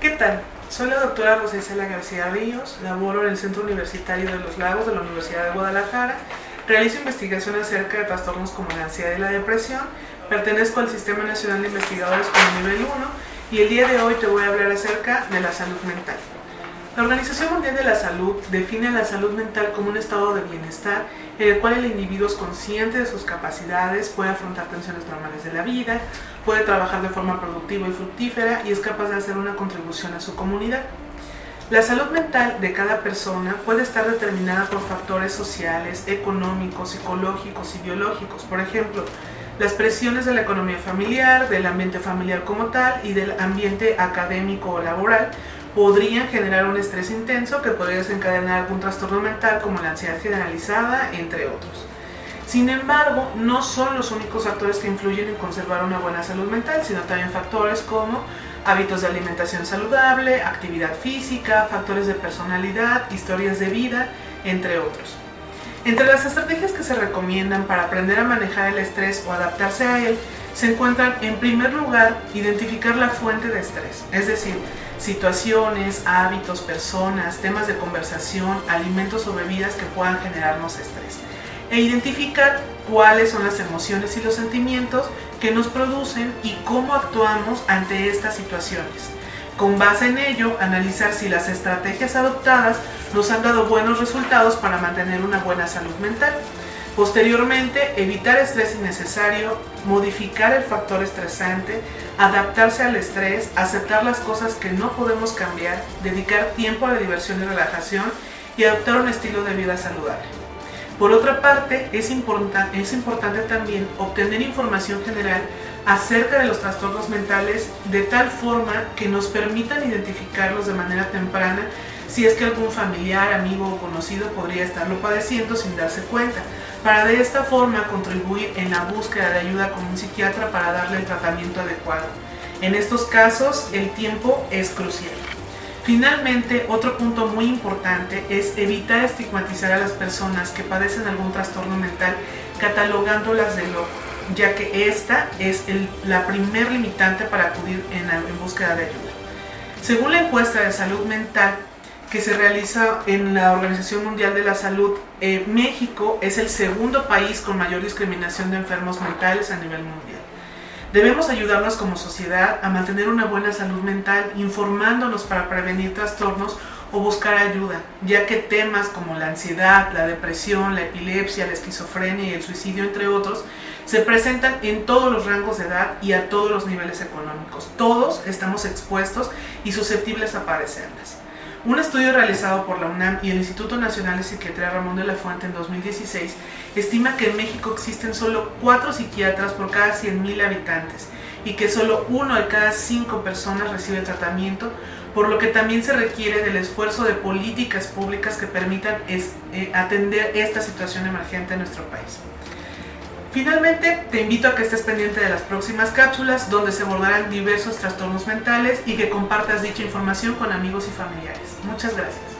¿Qué tal? Soy la doctora Rosa Isela García Ríos, laboro en el Centro Universitario de los Lagos de la Universidad de Guadalajara, realizo investigación acerca de trastornos como la ansiedad y la depresión, pertenezco al Sistema Nacional de Investigadores con nivel 1 y el día de hoy te voy a hablar acerca de la salud mental. La Organización Mundial de la Salud define la salud mental como un estado de bienestar en el cual el individuo es consciente de sus capacidades, puede afrontar tensiones normales de la vida, puede trabajar de forma productiva y fructífera y es capaz de hacer una contribución a su comunidad. La salud mental de cada persona puede estar determinada por factores sociales, económicos, psicológicos y biológicos. Por ejemplo, las presiones de la economía familiar, del ambiente familiar como tal y del ambiente académico o laboral podrían generar un estrés intenso que podría desencadenar algún trastorno mental como la ansiedad generalizada, entre otros. Sin embargo, no son los únicos factores que influyen en conservar una buena salud mental, sino también factores como hábitos de alimentación saludable, actividad física, factores de personalidad, historias de vida, entre otros. Entre las estrategias que se recomiendan para aprender a manejar el estrés o adaptarse a él, se encuentran en primer lugar identificar la fuente de estrés, es decir, situaciones, hábitos, personas, temas de conversación, alimentos o bebidas que puedan generarnos estrés. E identificar cuáles son las emociones y los sentimientos que nos producen y cómo actuamos ante estas situaciones. Con base en ello, analizar si las estrategias adoptadas nos han dado buenos resultados para mantener una buena salud mental. Posteriormente, evitar estrés innecesario, modificar el factor estresante, adaptarse al estrés, aceptar las cosas que no podemos cambiar, dedicar tiempo a la diversión y relajación y adoptar un estilo de vida saludable. Por otra parte, es, es importante también obtener información general acerca de los trastornos mentales de tal forma que nos permitan identificarlos de manera temprana si es que algún familiar, amigo o conocido podría estarlo padeciendo sin darse cuenta, para de esta forma contribuir en la búsqueda de ayuda con un psiquiatra para darle el tratamiento adecuado. En estos casos el tiempo es crucial. Finalmente, otro punto muy importante es evitar estigmatizar a las personas que padecen algún trastorno mental catalogándolas de loco, ya que esta es la primer limitante para acudir en, en búsqueda de ayuda. Según la encuesta de salud mental que se realiza en la Organización Mundial de la Salud, eh, México es el segundo país con mayor discriminación de enfermos mentales a nivel mundial. Debemos ayudarnos como sociedad a mantener una buena salud mental, informándonos para prevenir trastornos o buscar ayuda, ya que temas como la ansiedad, la depresión, la epilepsia, la esquizofrenia y el suicidio, entre otros, se presentan en todos los rangos de edad y a todos los niveles económicos. Todos estamos expuestos y susceptibles a padecerlas. Un estudio realizado por la UNAM y el Instituto Nacional de Psiquiatría Ramón de la Fuente en 2016 estima que en México existen solo 4 psiquiatras por cada 100.000 habitantes y que solo uno de cada 5 personas recibe tratamiento, por lo que también se requiere del esfuerzo de políticas públicas que permitan eh, atender esta situación emergente en nuestro país. Finalmente, te invito a que estés pendiente de las próximas cápsulas donde se abordarán diversos trastornos mentales y que compartas dicha información con amigos y familiares. Muchas gracias.